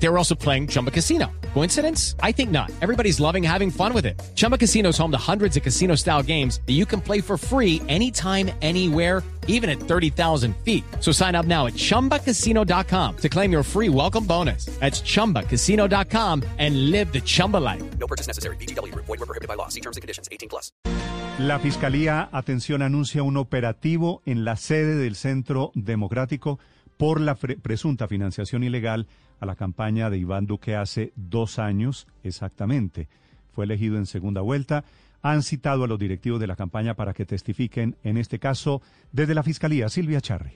They were also playing Chumba Casino. Coincidence? I think not. Everybody's loving having fun with it. Chumba Casino is home to hundreds of casino style games that you can play for free anytime, anywhere, even at 30,000 feet. So sign up now at chumbacasino.com to claim your free welcome bonus. That's chumbacasino.com and live the Chumba life. No purchase necessary. BGW. Void were prohibited by law. See terms and conditions. 18 plus. La Fiscalía, atención, anuncia un operativo en la sede del Centro Democrático por la presunta financiación ilegal a la campaña de Iván Duque hace dos años exactamente. Fue elegido en segunda vuelta. Han citado a los directivos de la campaña para que testifiquen en este caso desde la Fiscalía. Silvia Charri.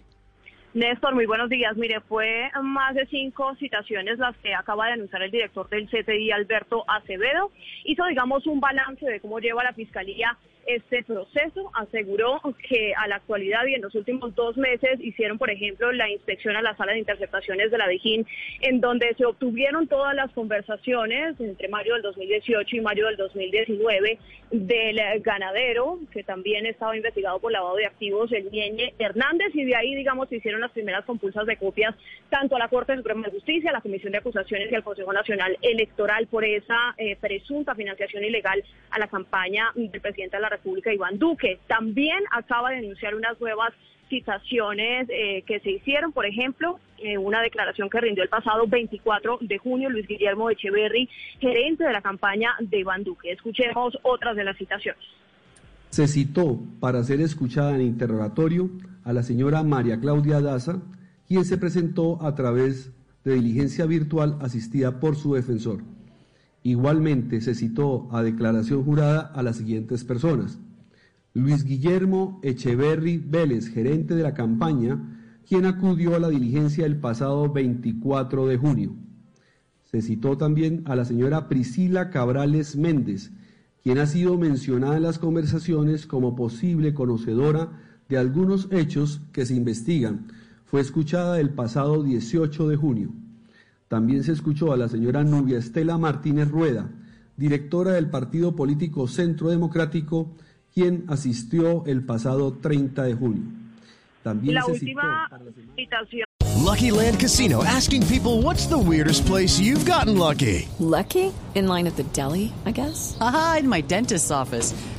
Néstor, muy buenos días. Mire, fue más de cinco citaciones las que acaba de anunciar el director del CTI, Alberto Acevedo. Hizo, digamos, un balance de cómo lleva la Fiscalía este proceso. Aseguró que a la actualidad y en los últimos dos meses hicieron, por ejemplo, la inspección a la sala de interceptaciones de la Dijín, en donde se obtuvieron todas las conversaciones entre mayo del 2018 y mayo del 2019 del ganadero, que también estaba investigado por lavado de activos, el Ñeñe Hernández, y de ahí, digamos, se hicieron las primeras compulsas de copias tanto a la Corte Suprema de Justicia, a la Comisión de Acusaciones y al Consejo Nacional Electoral por esa eh, presunta financiación ilegal a la campaña del presidente de la República, Iván Duque. También acaba de denunciar unas nuevas citaciones eh, que se hicieron, por ejemplo, eh, una declaración que rindió el pasado 24 de junio Luis Guillermo Echeverry, gerente de la campaña de Iván Duque. Escuchemos otras de las citaciones. Se citó para ser escuchada en interrogatorio a la señora María Claudia Daza, quien se presentó a través de diligencia virtual asistida por su defensor. Igualmente se citó a declaración jurada a las siguientes personas. Luis Guillermo Echeverry Vélez, gerente de la campaña, quien acudió a la diligencia el pasado 24 de junio. Se citó también a la señora Priscila Cabrales Méndez, quien ha sido mencionada en las conversaciones como posible conocedora de algunos hechos que se investigan. Fue escuchada el pasado 18 de junio. También se escuchó a la señora Nubia Estela Martínez Rueda, directora del partido político Centro Democrático, quien asistió el pasado 30 de junio. También La se citó última para la señora- citación. Lucky Land Casino asking people what's the weirdest place you've gotten lucky? Lucky? In line at the deli, I guess? Aha, in my dentist's office.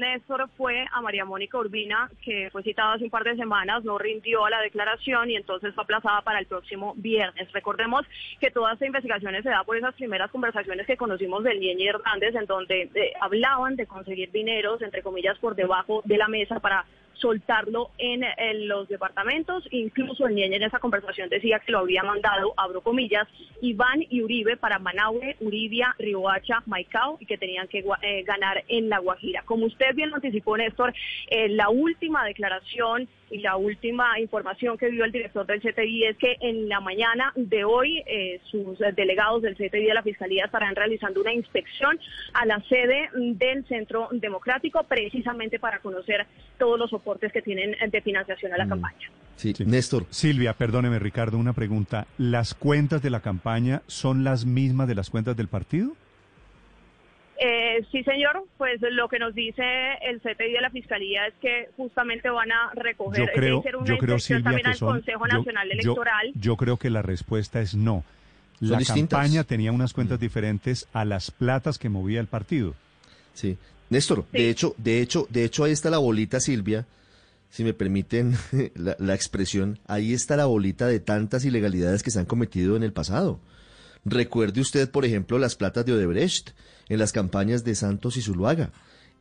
Néstor fue a María Mónica Urbina, que fue citada hace un par de semanas, no rindió a la declaración y entonces fue aplazada para el próximo viernes. Recordemos que toda esta investigación se da por esas primeras conversaciones que conocimos del Ñeñe Hernández, en donde eh, hablaban de conseguir dineros, entre comillas, por debajo de la mesa para soltarlo en, en los departamentos. Incluso el Ñeñe en esa conversación decía que lo había mandado, abro comillas, Iván y Uribe para Manaure, Uribia, Riohacha, Maicao y que tenían que eh, ganar en La Guajira. Como usted bien lo anticipó, Néstor, eh, la última declaración y la última información que dio el director del CTI es que en la mañana de hoy eh, sus delegados del CTI de la Fiscalía estarán realizando una inspección a la sede del Centro Democrático precisamente para conocer todos los soportes que tienen eh, de financiación a la campaña. Sí, Sí. Néstor. Silvia, perdóneme Ricardo, una pregunta. ¿Las cuentas de la campaña son las mismas de las cuentas del partido? Eh, sí, señor, pues lo que nos dice el CTI de la Fiscalía es que justamente van a recoger, Yo creo, hacer una yo creo Silvia, también que al son. Consejo yo- Nacional yo- Electoral. Yo, creo que la respuesta es no. La distintas. campaña tenía unas cuentas diferentes a las platas que movía el partido. Sí. Néstor, Sí. de hecho, de hecho, de hecho ahí está la bolita, Silvia, si me permiten la, la expresión, ahí está la bolita de tantas ilegalidades que se han cometido en el pasado. Recuerde usted, por ejemplo, las platas de Odebrecht en las campañas de Santos y Zuluaga.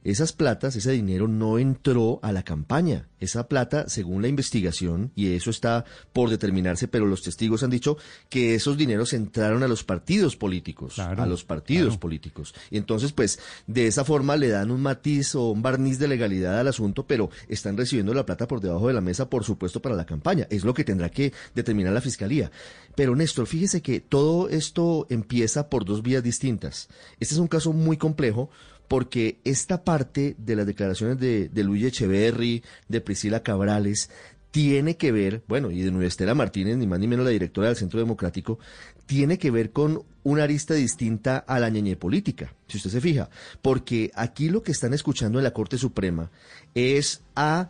Esas platas, ese dinero no entró a la campaña. Esa plata, según la investigación, y eso está por determinarse, pero los testigos han dicho que esos dineros entraron a los partidos políticos, a los partidos políticos. Y entonces, pues, de esa forma le dan un matiz o un barniz de legalidad al asunto, pero están recibiendo la plata por debajo de la mesa, por supuesto, para la campaña. Es lo que tendrá que determinar la fiscalía. Pero Néstor, fíjese que todo esto empieza por dos vías distintas. Este es un caso muy complejo porque esta parte de las declaraciones de, Luis Echeverry, de Priscila Cabrales, tiene que ver, bueno, y de Nueva Estela Martínez, ni más ni menos la directora del Centro Democrático, tiene que ver con una arista distinta a la ñeñe política, si usted se fija, porque aquí lo que están escuchando en la Corte Suprema es a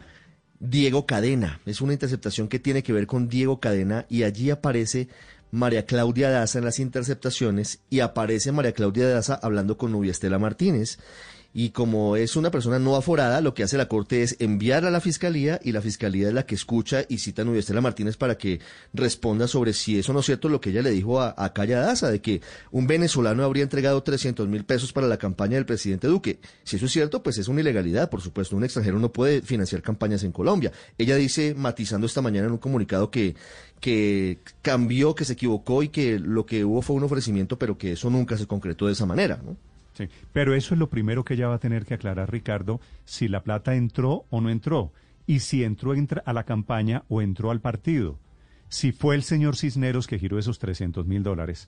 Diego Cadena, es una interceptación que tiene que ver con Diego Cadena y allí aparece María Claudia Daza en las interceptaciones y aparece María Claudia Daza hablando con Nubia Estela Martínez. Y como es una persona no aforada, lo que hace la Corte es enviar a la Fiscalía y la Fiscalía es la que escucha y cita a Nubia Estela Martínez para que responda sobre si eso no es cierto lo que ella le dijo a, a Calla Daza, de que un venezolano habría entregado 300 mil pesos para la campaña del presidente Duque. Si eso es cierto, pues es una ilegalidad, por supuesto. Un extranjero no puede financiar campañas en Colombia. Ella dice, matizando esta mañana en un comunicado que que cambió, que se equivocó y que lo que hubo fue un ofrecimiento, pero que eso nunca se concretó de esa manera. ¿no? Sí, pero eso es lo primero que ella va a tener que aclarar, Ricardo, si la plata entró o no entró, y si entró a la campaña o entró al partido. Si fue el señor Cisneros que giró esos 300 mil dólares,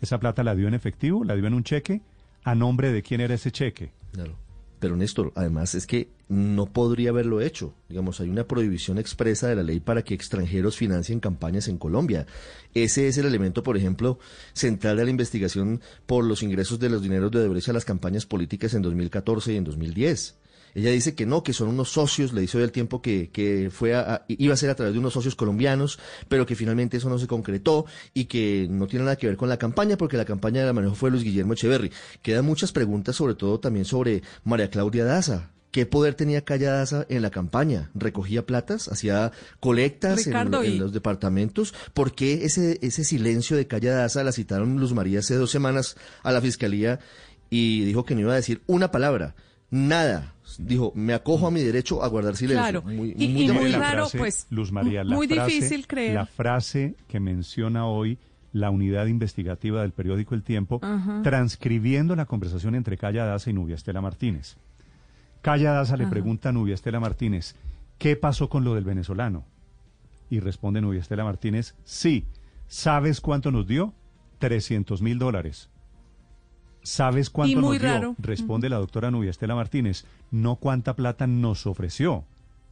¿esa plata la dio en efectivo? ¿La dio en un cheque? ¿A nombre de quién era ese cheque? Claro. Pero Néstor, además es que no podría haberlo hecho. Digamos, hay una prohibición expresa de la ley para que extranjeros financien campañas en Colombia. Ese es el elemento, por ejemplo, central de la investigación por los ingresos de los dineros de Odebrecht a las campañas políticas en 2014 y en 2010. Ella dice que no, que son unos socios, le hizo del tiempo que, que fue a, iba a ser a través de unos socios colombianos, pero que finalmente eso no se concretó y que no tiene nada que ver con la campaña, porque la campaña de la manejo fue Luis Guillermo Echeverry. Quedan muchas preguntas, sobre todo también sobre María Claudia Daza. ¿Qué poder tenía Calla Daza en la campaña? ¿Recogía platas? ¿Hacía colectas en, en, los departamentos? ¿Por qué ese, ese silencio de Calla Daza la citaron Luz María hace dos semanas a la fiscalía y dijo que no iba a decir una palabra? Nada dijo, me acojo a mi derecho a guardar silencio. Claro, muy, y, muy, y muy raro, pues, Luz María, la muy frase, difícil creer. La frase que menciona hoy la unidad investigativa del periódico El Tiempo, Ajá. transcribiendo la conversación entre Calla Daza y Nubia Estela Martínez. Calla Daza le Ajá. pregunta a Nubia Estela Martínez, ¿qué pasó con lo del venezolano? Y responde Nubia Estela Martínez, sí, ¿sabes cuánto nos dio? 300 mil dólares. ¿Sabes cuánto Y muy nos dio? raro. Responde la doctora Nubia Estela Martínez, no cuánta plata nos ofreció.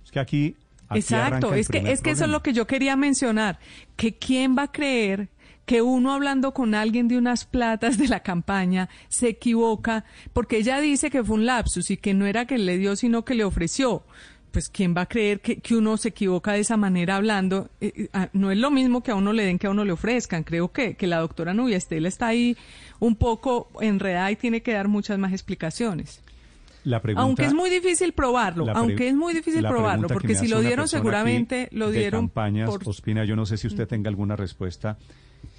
Es que aquí... aquí Exacto, es que, es que eso es lo que yo quería mencionar, que quién va a creer que uno hablando con alguien de unas platas de la campaña se equivoca, porque ella dice que fue un lapsus y que no era que le dio, sino que le ofreció. Pues quién va a creer que, que uno se equivoca de esa manera hablando. Eh, eh, ah, no es lo mismo que a uno le den que a uno le ofrezcan. Creo que, que la doctora Nubia Estela está ahí un poco enredada y tiene que dar muchas más explicaciones. La pregunta- Aunque es muy difícil probarlo, aunque es muy difícil probarlo, porque si lo dieron seguramente lo de dieron campañas, por- Ospina, yo no sé si usted tenga alguna respuesta,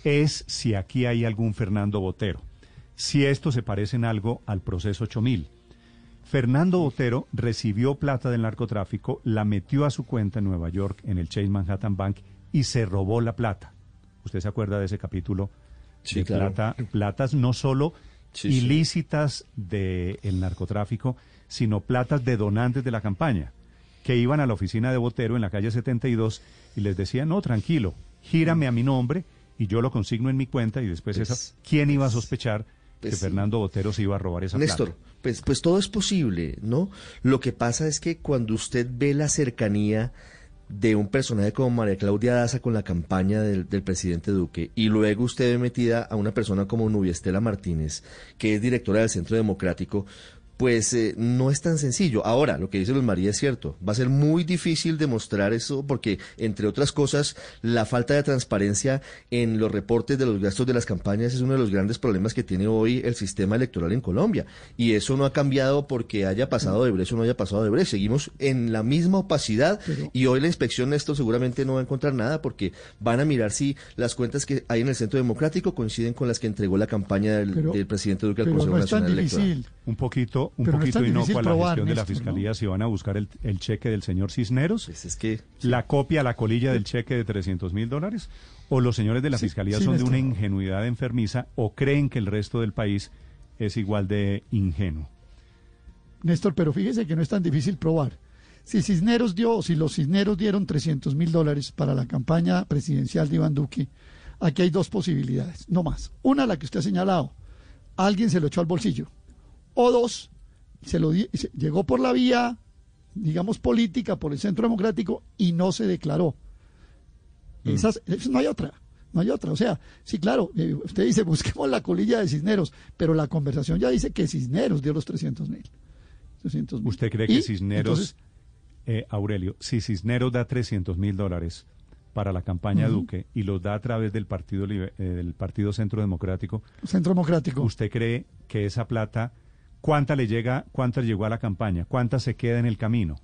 es si aquí hay algún Fernando Botero, si esto se parece en algo al proceso 8000. Fernando Botero recibió plata del narcotráfico, la metió a su cuenta en Nueva York, en el Chase Manhattan Bank, y se robó la plata. ¿Usted se acuerda de ese capítulo? Sí, de claro. plata, platas no solo Sí, sí. ilícitas del narcotráfico, sino platas de donantes de la campaña, que iban a la oficina de Botero en la calle 72 y les decían, no, tranquilo, gírame a mi nombre y yo lo consigno en mi cuenta y después Pues- esa, ¿quién iba a sospechar pues que. Fernando Botero se iba a robar esa Néstor, plata? pues, pues todo es posible, ¿no? Lo que pasa es que cuando usted ve la cercanía de un personaje como María Claudia Daza con la campaña del, del presidente Duque y luego usted ve metida a una persona como Nubia Estela Martínez, que es directora del Centro Democrático, pues eh, no es tan sencillo. Ahora, lo que dice Luz María es cierto. Va a ser muy difícil demostrar eso porque, entre otras cosas, la falta de transparencia en los reportes de los gastos de las campañas es uno de los grandes problemas que tiene hoy el sistema electoral en Colombia. Y eso no ha cambiado porque haya pasado de Brecht o no haya pasado de Brecht. Seguimos en la misma opacidad y hoy la inspección esto seguramente no va a encontrar nada porque van a mirar si las cuentas que hay en el Centro Democrático coinciden con las que entregó la campaña del, Pero- del presidente Duque al Pero Consejo no es tan Nacional Electoral. difícil. Un poquito, un Pero poquito inocua la gestión de la fiscalía si van a buscar el, el cheque del señor Cisneros, Pues es que la copia, la colilla del cheque de 300 mil dólares, o los señores de la Sí, fiscalía sí, son de una ingenuidad enfermiza o creen que el resto del país es igual de ingenuo. Néstor, pero fíjese que no es tan difícil probar. Si Cisneros dio, si los Cisneros dieron 300 mil dólares para la campaña presidencial de Iván Duque, aquí hay dos posibilidades, no más. Una, la que usted ha señalado, alguien se lo echó al bolsillo. O dos, se lo di- se- llegó por la vía, digamos, política, por el Centro Democrático y no se declaró. Esas, es- no hay otra, no hay otra. O sea, sí, claro, eh, usted dice, busquemos la colilla de Cisneros, pero la conversación ya dice que Cisneros dio los 300 mil. 300 mil. ¿Usted cree Y, que Cisneros, entonces, eh, Aurelio, si Cisneros da 300 mil dólares para la campaña. Duque y los da a través del Partido, eh, del partido Centro Democrático, Centro Democrático. ¿usted cree que esa plata, cuánta le llega, cuánta llegó a la campaña, cuánta se queda en el camino?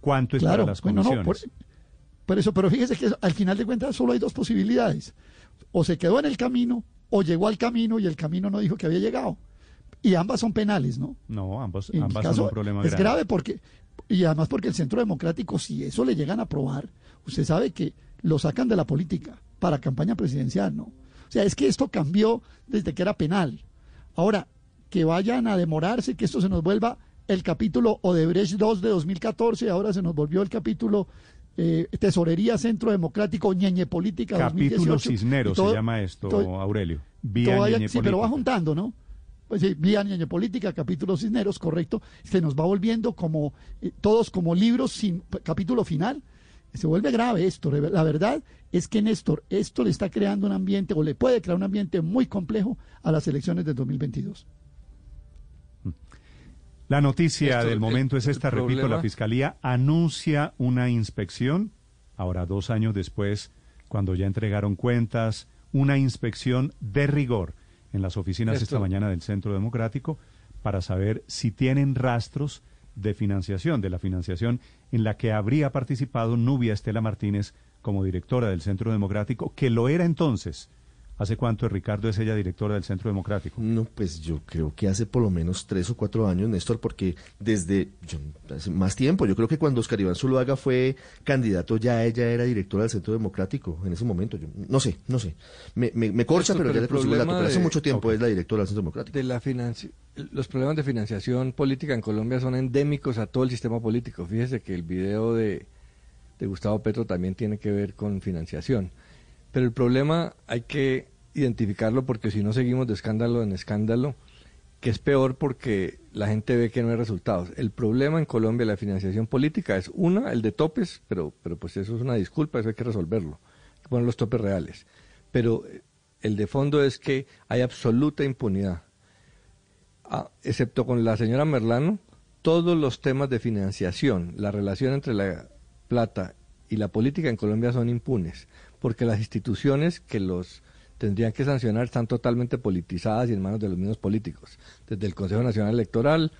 ¿Cuánto es claro, para las comisiones? no, por, por eso, pero fíjese que al final de cuentas solo hay dos posibilidades. O se quedó en el camino, o llegó al camino y el camino no dijo que había llegado. Y ambas son penales, ¿no? No, ambos, En ambas caso, son un problema es grave. grave porque, y además porque el Centro Democrático, si eso le llegan a aprobar, usted sabe que lo sacan de la política para campaña presidencial, ¿no? O sea, es que esto cambió desde que era penal. Ahora, que vayan a demorarse, que esto se nos vuelva el capítulo Odebrecht 2 de 2014, ahora se nos volvió el capítulo eh, Tesorería Centro Democrático, Ñeñe Política Capítulo 2018, Cisneros todo- se llama esto, todo- Aurelio. Vía Ñeñe sí, pero va juntando, ¿no? Pues sí, vía Ñeñe Política, capítulo Cisneros, correcto. Se nos va volviendo como, eh, todos como libros sin capítulo final. Se vuelve grave esto. La verdad es que, Néstor, esto le está creando un ambiente, o le puede crear un ambiente muy complejo a las elecciones del 2022. La noticia Esto, del el- momento es esta, repito, problema- la Fiscalía anuncia una inspección, ahora dos años después, cuando ya entregaron cuentas, una inspección de rigor en las oficinas esta mañana del Centro Democrático para saber si tienen rastros de financiación, de la financiación en la que habría participado Nubia Estela Martínez como directora del Centro Democrático, que lo era entonces. ¿Hace cuánto, Ricardo, es ella directora del Centro Democrático? No, pues yo creo que hace por lo menos tres o cuatro años, Néstor, porque desde yo, hace más tiempo, yo creo que cuando Oscar Iván Zuluaga fue candidato, ya ella era directora del Centro Democrático en ese momento. Yo, no sé, no sé. Me, me, me corcha, Néstor, pero, pero ya le el dato. Pero hace de- mucho tiempo es la directora del Centro Democrático. de la financi- los problemas de financiación política en Colombia son endémicos a todo el sistema político. Fíjese que el video de, de Gustavo Petro también tiene que ver con financiación. Pero el problema hay que identificarlo porque si no seguimos de escándalo en escándalo, que es peor porque la gente ve que no hay resultados. El problema en Colombia de la financiación política es una, el de topes, pero, pero pues eso es una disculpa, eso hay que resolverlo, hay que poner los topes reales. Pero eh, el de fondo es que hay absoluta impunidad. Ah, excepto con la señora Merlano, todos los temas de financiación, la relación entre la plata y la política en Colombia son impunes, porque las instituciones que los tendrían que sancionar están totalmente politizadas y en manos de los mismos políticos, desde el Consejo Nacional Electoral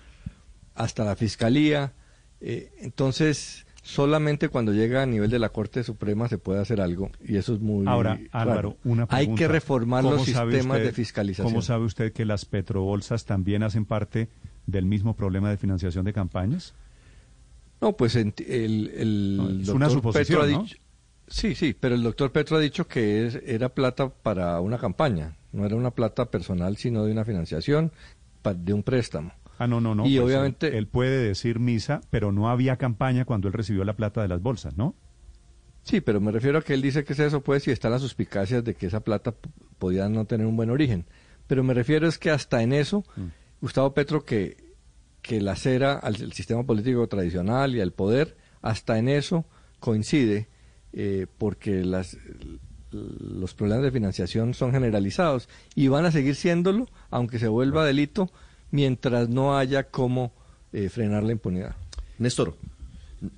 hasta la Fiscalía. Eh, entonces, solamente cuando llega a nivel de la Corte Suprema se puede hacer algo, y eso es muy Ahora, Álvaro, una pregunta. Hay que reformar ¿Cómo los sistemas usted- de fiscalización. ¿Cómo sabe usted que las petrobolsas también hacen parte del mismo problema de financiación de campañas? No, pues ent- el, el No, es doctor una suposición, Petro ha ¿no? Sí, sí, pero el doctor Petro ha dicho que es, era plata para una campaña, no era una plata personal, sino de una financiación, de un préstamo. Ah, no, no, no. Y pues, obviamente- Él, él puede decir misa, pero no había campaña cuando él recibió la plata de las bolsas, ¿no? Sí, pero me refiero a que él dice que es eso, pues, y están las suspicacias de que esa plata podía no tener un buen origen. Pero me refiero es que hasta en eso, Mm. Gustavo Petro, que, que la cera al al sistema político tradicional y al poder, hasta en eso coincide, eh, porque las, los problemas de financiación son generalizados y van a seguir siéndolo, aunque se vuelva delito, mientras no haya cómo eh, frenar la impunidad. Néstor,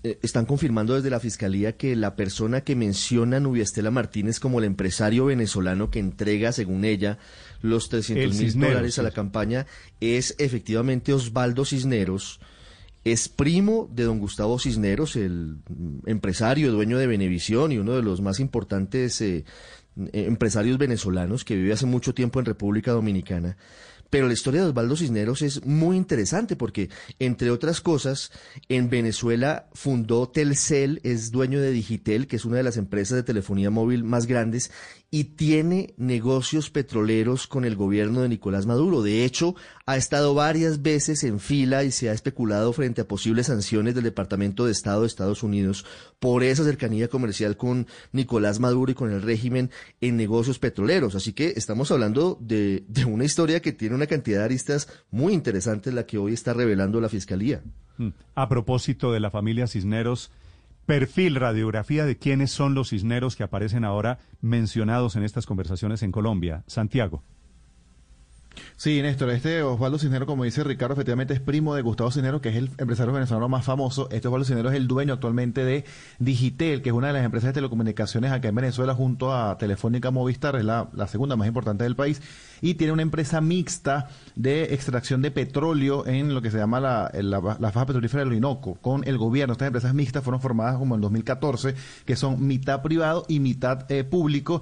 eh, están confirmando desde la Fiscalía que la persona que menciona a Nubia Estela Martínez como el empresario venezolano que entrega, según ella, los 300 El mil Cisneros, dólares a la campaña es efectivamente Osvaldo Cisneros, es primo de don Gustavo Cisneros, el empresario, dueño de Benevisión y uno de los más importantes eh, eh, empresarios venezolanos que vive hace mucho tiempo en República Dominicana. Pero la historia de Osvaldo Cisneros es muy interesante porque, entre otras cosas, en Venezuela fundó Telcel, es dueño de Digitel, que es una de las empresas de telefonía móvil más grandes, y tiene negocios petroleros con el gobierno de Nicolás Maduro. De hecho, ha estado varias veces en fila y se ha especulado frente a posibles sanciones del Departamento de Estado de Estados Unidos por esa cercanía comercial con Nicolás Maduro y con el régimen en negocios petroleros. Así que estamos hablando de, una historia que tiene una cantidad de aristas muy interesantes, la que hoy está revelando la Fiscalía. Mm. A propósito de la familia Cisneros, perfil, radiografía de quiénes son los Cisneros que aparecen ahora mencionados en estas conversaciones en Colombia. Santiago. Sí, Néstor, este Osvaldo Cisneros, como dice Ricardo, efectivamente es primo de Gustavo Cisneros, que es el empresario venezolano más famoso. Este Osvaldo Cisneros es el dueño actualmente de Digitel, que es una de las empresas de telecomunicaciones acá en Venezuela, junto a Telefónica Movistar, es la, segunda más importante del país, y tiene una empresa mixta de extracción de petróleo en lo que se llama la, la, la faja petrolífera del Orinoco, con el gobierno. Estas empresas mixtas fueron formadas como en 2014, que son mitad privado y mitad eh, público.